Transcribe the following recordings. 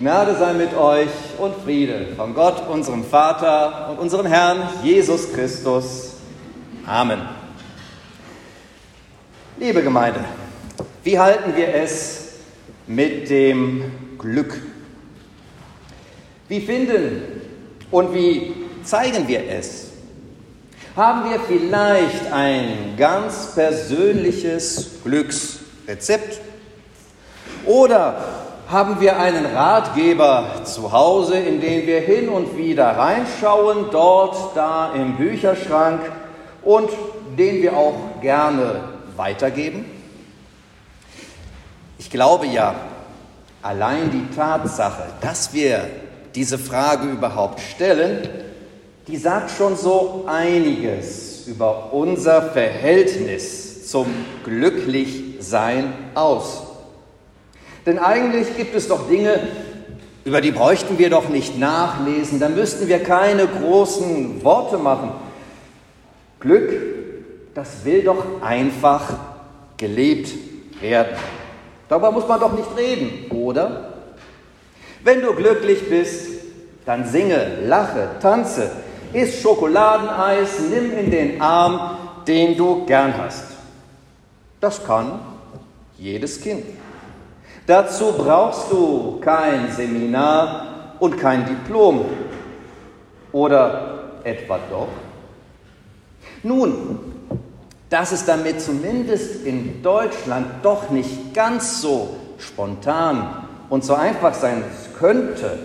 Gnade sei mit euch und Friede von Gott, unserem Vater und unserem Herrn Jesus Christus. Amen. Liebe Gemeinde, wie halten wir es mit dem Glück? Wie finden und wie zeigen wir es? Haben wir vielleicht ein ganz persönliches Glücksrezept? Oder haben wir einen Ratgeber zu Hause, in den wir hin und wieder reinschauen, dort, da im Bücherschrank und den wir auch gerne weitergeben? Ich glaube ja, allein die Tatsache, dass wir diese Frage überhaupt stellen, die sagt schon so einiges über unser Verhältnis zum Glücklichsein aus. Denn eigentlich gibt es doch Dinge, über die bräuchten wir doch nicht nachlesen, da müssten wir keine großen Worte machen. Glück, das will doch einfach gelebt werden. Darüber muss man doch nicht reden, oder? Wenn du glücklich bist, dann singe, lache, tanze, iss Schokoladeneis, nimm in den Arm, den du gern hast. Das kann jedes Kind. Dazu brauchst du kein Seminar und kein Diplom. Oder etwa doch? Nun, dass es damit zumindest in Deutschland doch nicht ganz so spontan und so einfach sein könnte,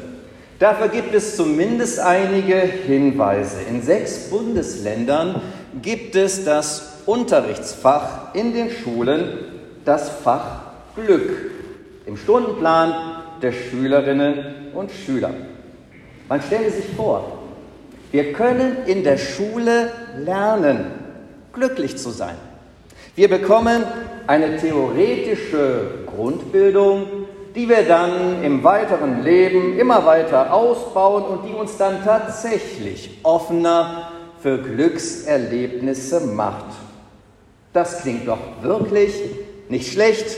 dafür gibt es zumindest einige Hinweise. In sechs Bundesländern gibt es das Unterrichtsfach in den Schulen, das Fach Glück im Stundenplan der Schülerinnen und Schüler. Man stelle sich vor, wir können in der Schule lernen, glücklich zu sein. Wir bekommen eine theoretische Grundbildung, die wir dann im weiteren Leben immer weiter ausbauen und die uns dann tatsächlich offener für Glückserlebnisse macht. Das klingt doch wirklich nicht schlecht,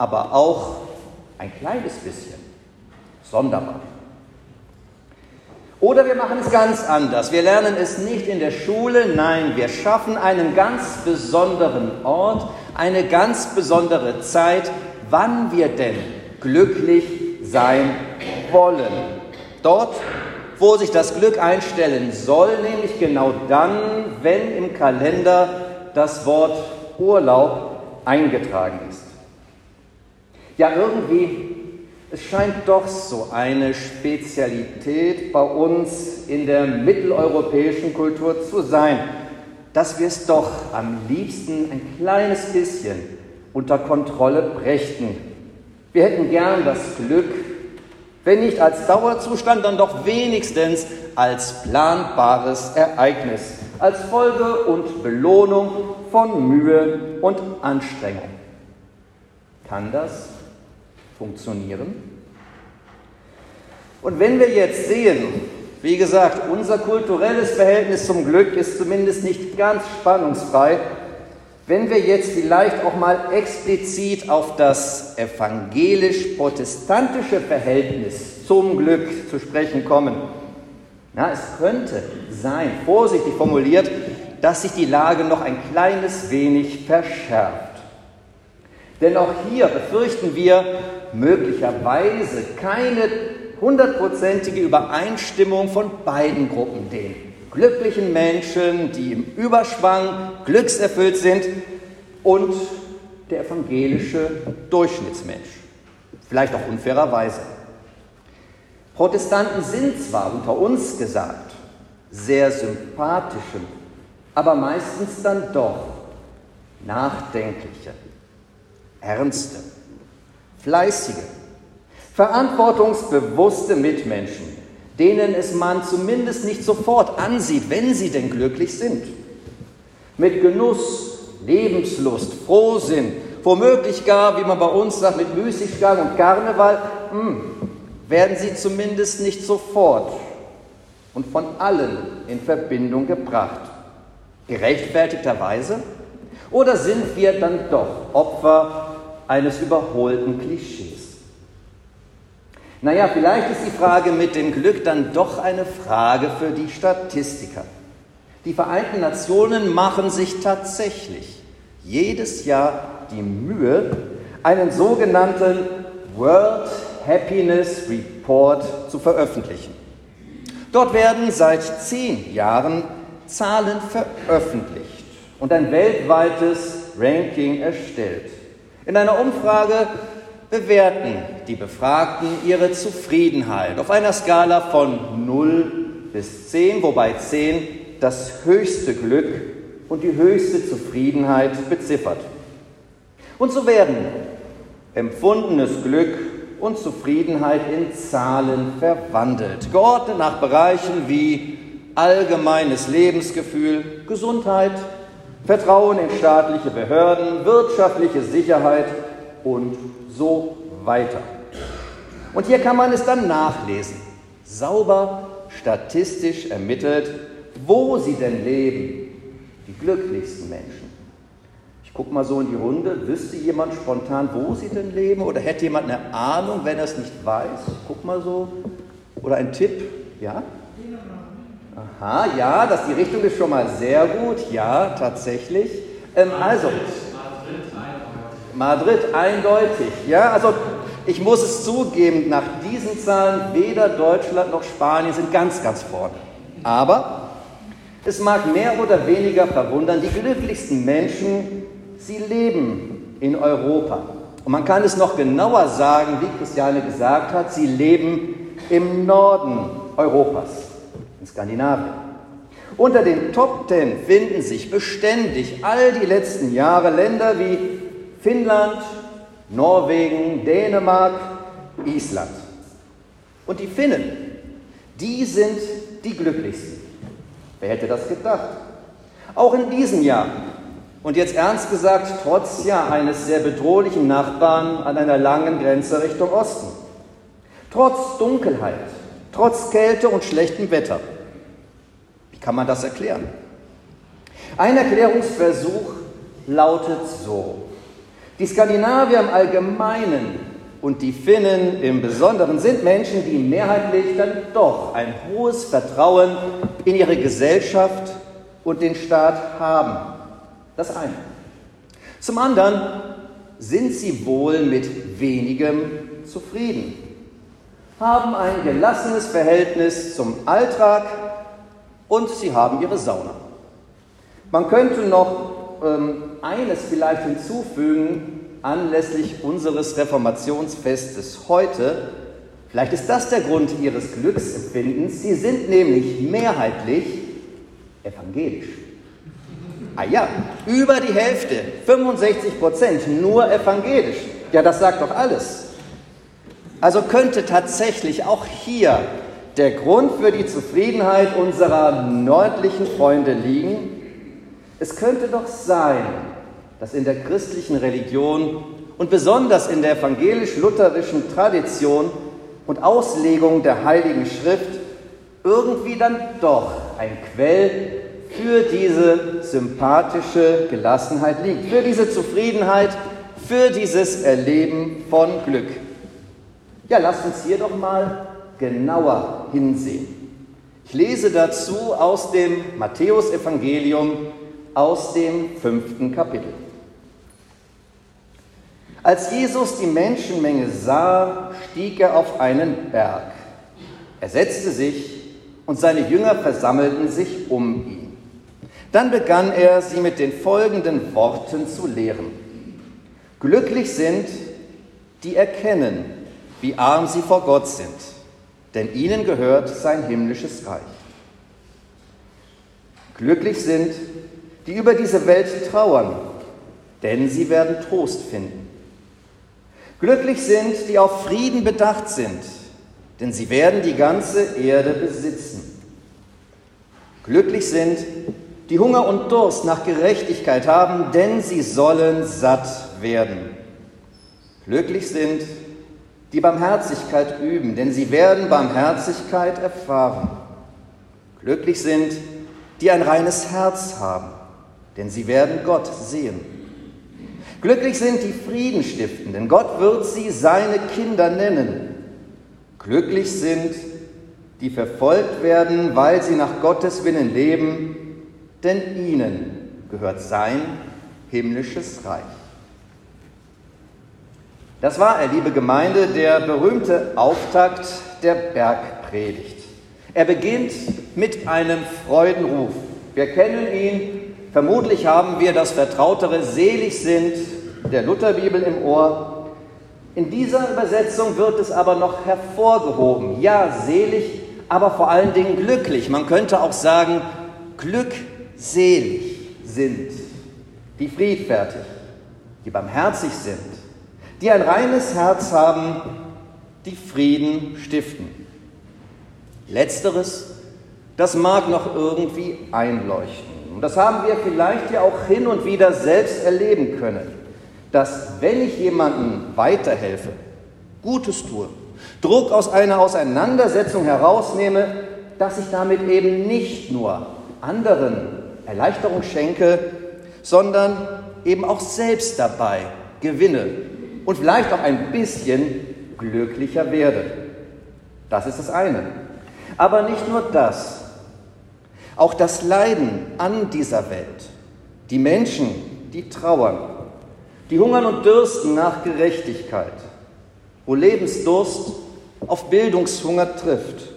aber auch ein kleines bisschen sonderbar. Oder wir machen es ganz anders. Wir lernen es nicht in der Schule, nein, wir schaffen einen ganz besonderen Ort, eine ganz besondere Zeit, wann wir denn glücklich sein wollen. Dort, wo sich das Glück einstellen soll, nämlich genau dann, wenn im Kalender das Wort Urlaub eingetragen ist. Ja, irgendwie, es scheint doch so eine Spezialität bei uns in der mitteleuropäischen Kultur zu sein, dass wir es doch am liebsten ein kleines bisschen unter Kontrolle brächten. Wir hätten gern das Glück, wenn nicht als Dauerzustand, dann doch wenigstens als planbares Ereignis, als Folge und Belohnung von Mühe und Anstrengung. Kann das funktionieren. Und wenn wir jetzt sehen, wie gesagt, unser kulturelles Verhältnis zum Glück ist zumindest nicht ganz spannungsfrei, wenn wir jetzt vielleicht auch mal explizit auf das evangelisch-protestantische Verhältnis zum Glück zu sprechen kommen. Na, es könnte sein, vorsichtig formuliert, dass sich die Lage noch ein kleines wenig verschärft. Denn auch hier befürchten wir möglicherweise keine hundertprozentige Übereinstimmung von beiden Gruppen, den glücklichen Menschen, die im Überschwang glückserfüllt sind, und der evangelische Durchschnittsmensch. Vielleicht auch unfairerweise. Protestanten sind zwar unter uns gesagt sehr sympathische, aber meistens dann doch nachdenkliche, ernste, fleißige, verantwortungsbewusste Mitmenschen, denen es man zumindest nicht sofort ansieht, wenn sie denn glücklich sind. Mit Genuss, Lebenslust, Frohsinn, womöglich gar, wie man bei uns sagt, mit Müßiggang und Karneval, mh, hm, werden sie zumindest nicht sofort und von allen in Verbindung gebracht. Gerechtfertigterweise? Oder sind wir dann doch Opfer eines überholten Klischees. Naja, vielleicht ist die Frage mit dem Glück dann doch eine Frage für die Statistiker. Die Vereinten Nationen machen sich tatsächlich jedes Jahr die Mühe, einen sogenannten World Happiness Report zu veröffentlichen. Dort werden seit zehn Jahren Zahlen veröffentlicht und ein weltweites Ranking erstellt. In einer Umfrage bewerten die Befragten ihre Zufriedenheit auf einer Skala von 0 bis 10, wobei 10 das höchste Glück und die höchste Zufriedenheit beziffert. Und so werden empfundenes Glück und Zufriedenheit in Zahlen verwandelt, geordnet nach Bereichen wie allgemeines Lebensgefühl, Gesundheit, Vertrauen in staatliche Behörden, wirtschaftliche Sicherheit und so weiter. Und hier kann man es dann nachlesen, sauber statistisch ermittelt, wo sie denn leben, die glücklichsten Menschen. Ich gucke mal so in die Runde, wüsste jemand spontan, wo sie denn leben? Oder hätte jemand eine Ahnung, wenn er es nicht weiß? Guck mal so. Oder ein Tipp, ja? Aha, ja, das, die Richtung ist schon mal sehr gut. Ja, tatsächlich. Ähm, also, Madrid eindeutig. Ja, also ich muss es zugeben, nach diesen Zahlen weder Deutschland noch Spanien sind ganz, ganz vorne. Aber es mag mehr oder weniger verwundern, die glücklichsten Menschen, sie leben in Europa. Und man kann es noch genauer sagen, wie Christiane gesagt hat, sie leben im Norden Europas, in Skandinavien. Unter den Top Ten finden sich beständig all die letzten Jahre Länder wie Finnland, Norwegen, Dänemark, Island. Und die Finnen, die sind die glücklichsten. Wer hätte das gedacht? Auch in diesem Jahr. Und jetzt ernst gesagt, trotz ja eines sehr bedrohlichen Nachbarn an einer langen Grenze Richtung Osten. Trotz Dunkelheit, trotz Kälte und schlechtem Wetter. Wie kann man das erklären? Ein Erklärungsversuch lautet so. Die Skandinavier im Allgemeinen und die Finnen im Besonderen sind Menschen, die mehrheitlich dann doch ein hohes Vertrauen in ihre Gesellschaft und den Staat haben. Das eine. Zum anderen sind sie wohl mit wenigem zufrieden, haben ein gelassenes Verhältnis zum Alltag und sie haben ihre Sauna. Man könnte noch ähm, eines vielleicht hinzufügen anlässlich unseres Reformationsfestes heute. Vielleicht ist das der Grund Ihres Glücksempfindens. Sie sind nämlich mehrheitlich evangelisch. Ah ja, über die Hälfte, 65 Prozent, nur evangelisch. Ja, das sagt doch alles. Also könnte tatsächlich auch hier der Grund für die Zufriedenheit unserer nördlichen Freunde liegen, es könnte doch sein, dass in der christlichen Religion und besonders in der evangelisch-lutherischen Tradition und Auslegung der Heiligen Schrift irgendwie dann doch ein Quell für diese sympathische Gelassenheit liegt, für diese Zufriedenheit, für dieses Erleben von Glück. Ja, lasst uns hier doch mal genauer hinsehen. Ich lese dazu aus dem Matthäusevangelium aus dem fünften Kapitel. Als Jesus die Menschenmenge sah, stieg er auf einen Berg. Er setzte sich und seine Jünger versammelten sich um ihn. Dann begann er, sie mit den folgenden Worten zu lehren. Glücklich sind, die erkennen, wie arm sie vor Gott sind, denn ihnen gehört sein himmlisches Reich. Glücklich sind, die über diese Welt trauern, denn sie werden Trost finden. Glücklich sind, die auf Frieden bedacht sind, denn sie werden die ganze Erde besitzen. Glücklich sind, die Hunger und Durst nach Gerechtigkeit haben, denn sie sollen satt werden. Glücklich sind, die Barmherzigkeit üben, denn sie werden Barmherzigkeit erfahren. Glücklich sind, die ein reines Herz haben, denn sie werden Gott sehen. Glücklich sind die Frieden stiften, denn Gott wird sie seine Kinder nennen. Glücklich sind, die verfolgt werden, weil sie nach Gottes Willen leben, denn ihnen gehört sein himmlisches Reich. Das war, liebe Gemeinde, der berühmte Auftakt der Bergpredigt. Er beginnt mit einem Freudenruf. Wir kennen ihn, vermutlich haben wir das vertrautere Selig sind der Lutherbibel im Ohr. In dieser Übersetzung wird es aber noch hervorgehoben. Ja, selig, aber vor allen Dingen glücklich. Man könnte auch sagen, glückselig sind die friedfertig, die barmherzig sind, die ein reines Herz haben, die Frieden stiften. Letzteres, das mag noch irgendwie einleuchten. Und das haben wir vielleicht ja auch hin und wieder selbst erleben können, dass wenn ich jemandem weiterhelfe, Gutes tue, Druck aus einer Auseinandersetzung herausnehme, dass ich damit eben nicht nur anderen Erleichterung schenke, sondern eben auch selbst dabei gewinne und vielleicht auch ein bisschen glücklicher werde. Das ist das eine. Aber nicht nur das. Auch das Leiden an dieser Welt, die Menschen, die trauern, die hungern und dürsten nach Gerechtigkeit, wo Lebensdurst auf Bildungshunger trifft,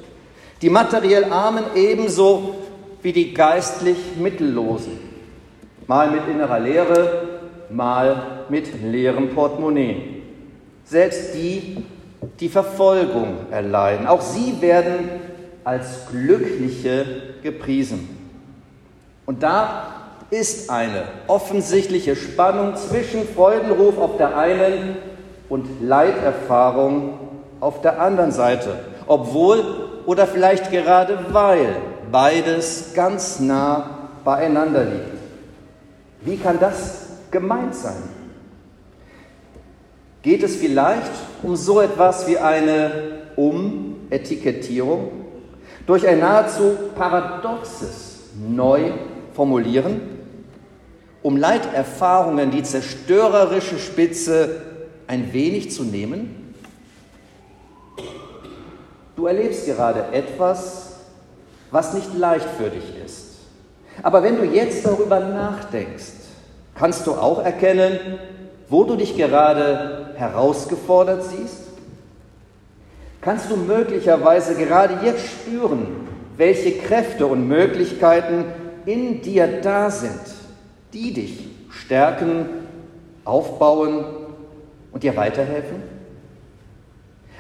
die materiell Armen ebenso wie die geistlich Mittellosen, mal mit innerer Leere, mal mit leerem Portemonnaie. Selbst die, die Verfolgung erleiden, auch sie werden als Glückliche gepriesen. Und da ist eine offensichtliche Spannung zwischen Freudenruf auf der einen und Leiterfahrung auf der anderen Seite, obwohl oder vielleicht gerade weil beides ganz nah beieinander liegt. Wie kann das gemeint sein? Geht es vielleicht um so etwas wie eine Umetikettierung durch ein nahezu paradoxes Neuformulieren, um Leiterfahrungen die zerstörerische Spitze ein wenig zu nehmen? Du erlebst gerade etwas, was nicht leicht für dich ist. Aber wenn du jetzt darüber nachdenkst, kannst du auch erkennen, wo du dich gerade herausgefordert siehst? Kannst du möglicherweise gerade jetzt spüren, welche Kräfte und Möglichkeiten in dir da sind, die dich stärken, aufbauen und dir weiterhelfen?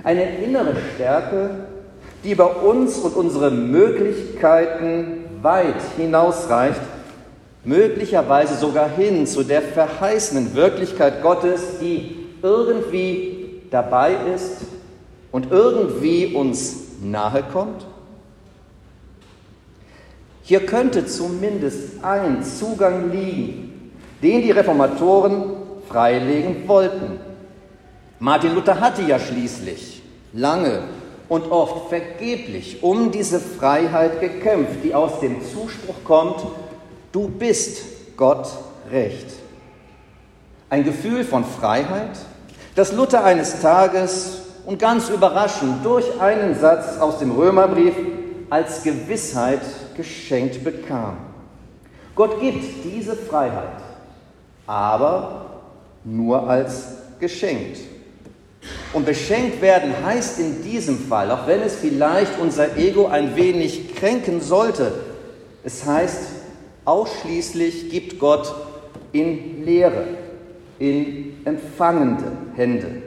Eine innere Stärke, die über uns und unsere Möglichkeiten weit hinausreicht, möglicherweise sogar hin zu der verheißenen Wirklichkeit Gottes, die irgendwie dabei ist und irgendwie uns nahe kommt? Hier könnte zumindest ein Zugang liegen, den die Reformatoren freilegen wollten. Martin Luther hatte ja schließlich lange und oft vergeblich um diese Freiheit gekämpft, die aus dem Zuspruch kommt, du bist Gott recht. Ein Gefühl von Freiheit, das Luther eines Tages und ganz überraschend durch einen Satz aus dem Römerbrief als Gewissheit geschenkt bekam. Gott gibt diese Freiheit, aber nur als geschenkt. Und beschenkt werden heißt in diesem Fall, auch wenn es vielleicht unser Ego ein wenig kränken sollte, es heißt, ausschließlich gibt Gott in Lehre, in empfangende Hände.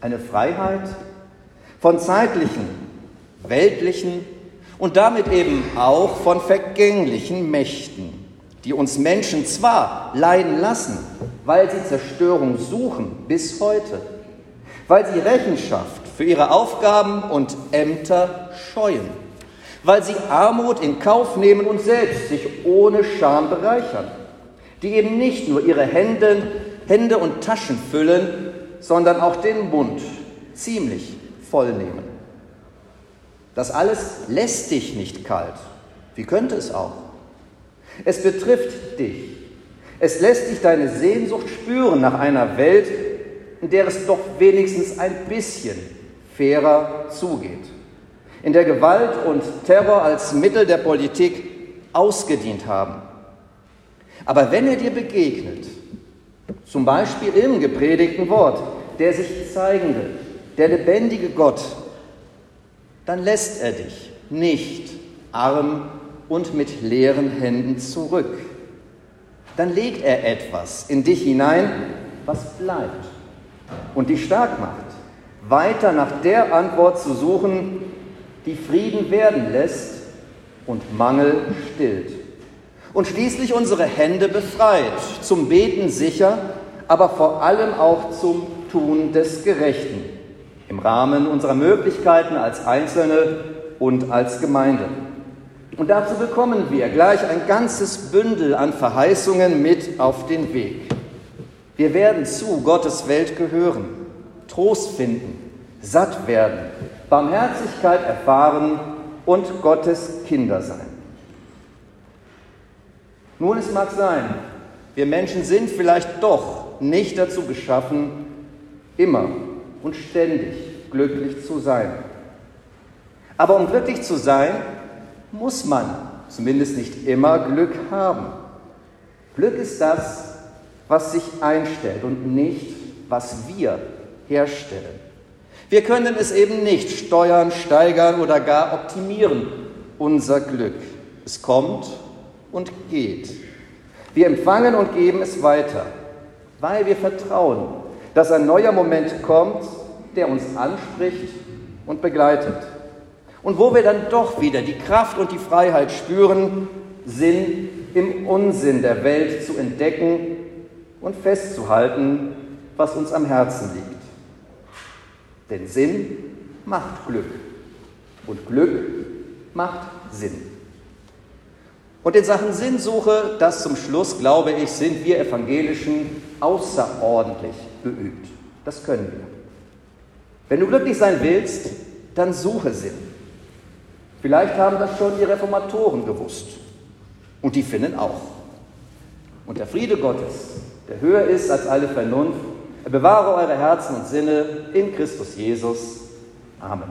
Eine Freiheit von zeitlichen, weltlichen und damit eben auch von vergänglichen Mächten, die uns Menschen zwar leiden lassen, weil sie Zerstörung suchen bis heute, weil sie Rechenschaft für ihre Aufgaben und Ämter scheuen, weil sie Armut in Kauf nehmen und selbst sich ohne Scham bereichern, die eben nicht nur ihre Hände, Hände und Taschen füllen, sondern auch den Mund ziemlich voll nehmen. Das alles lässt dich nicht kalt. Wie könnte es auch? Es betrifft dich. Es lässt dich deine Sehnsucht spüren nach einer Welt, in der es doch wenigstens ein bisschen fairer zugeht, in der Gewalt und Terror als Mittel der Politik ausgedient haben. Aber wenn er dir begegnet, zum Beispiel im gepredigten Wort, der sich zeigende, der lebendige Gott, dann lässt er dich nicht arm und mit leeren Händen zurück. Dann legt er etwas in dich hinein, was bleibt und dich stark macht, weiter nach der Antwort zu suchen, die Frieden werden lässt und Mangel stillt. Und schließlich unsere Hände befreit, zum Beten sicher, aber vor allem auch zum Tun des Gerechten, im Rahmen unserer Möglichkeiten als Einzelne und als Gemeinde. Und dazu bekommen wir gleich ein ganzes Bündel an Verheißungen mit auf den Weg. Wir werden zu Gottes Welt gehören, Trost finden, satt werden, Barmherzigkeit erfahren und Gottes Kinder sein. Nun, es mag sein, wir Menschen sind vielleicht doch nicht dazu geschaffen, immer und ständig glücklich zu sein. Aber um glücklich zu sein, muss man zumindest nicht immer Glück haben. Glück ist das, was sich einstellt und nicht, was wir herstellen. Wir können es eben nicht steuern, steigern oder gar optimieren, unser Glück. Es kommt und geht. Wir empfangen und geben es weiter, weil wir vertrauen, dass ein neuer Moment kommt, der uns anspricht und begleitet. Und wo wir dann doch wieder die Kraft und die Freiheit spüren, Sinn im Unsinn der Welt zu entdecken und festzuhalten, was uns am Herzen liegt. Denn Sinn macht Glück und Glück macht Sinn. Und in Sachen Sinnsuche, das zum Schluss, glaube ich, sind wir Evangelischen außerordentlich geübt. Das können wir. Wenn du glücklich sein willst, dann suche Sinn. Vielleicht haben das schon die Reformatoren gewusst. Und die finden auch. Und der Friede Gottes, der höher ist als alle Vernunft, er bewahre eure Herzen und Sinne in Christus Jesus. Amen.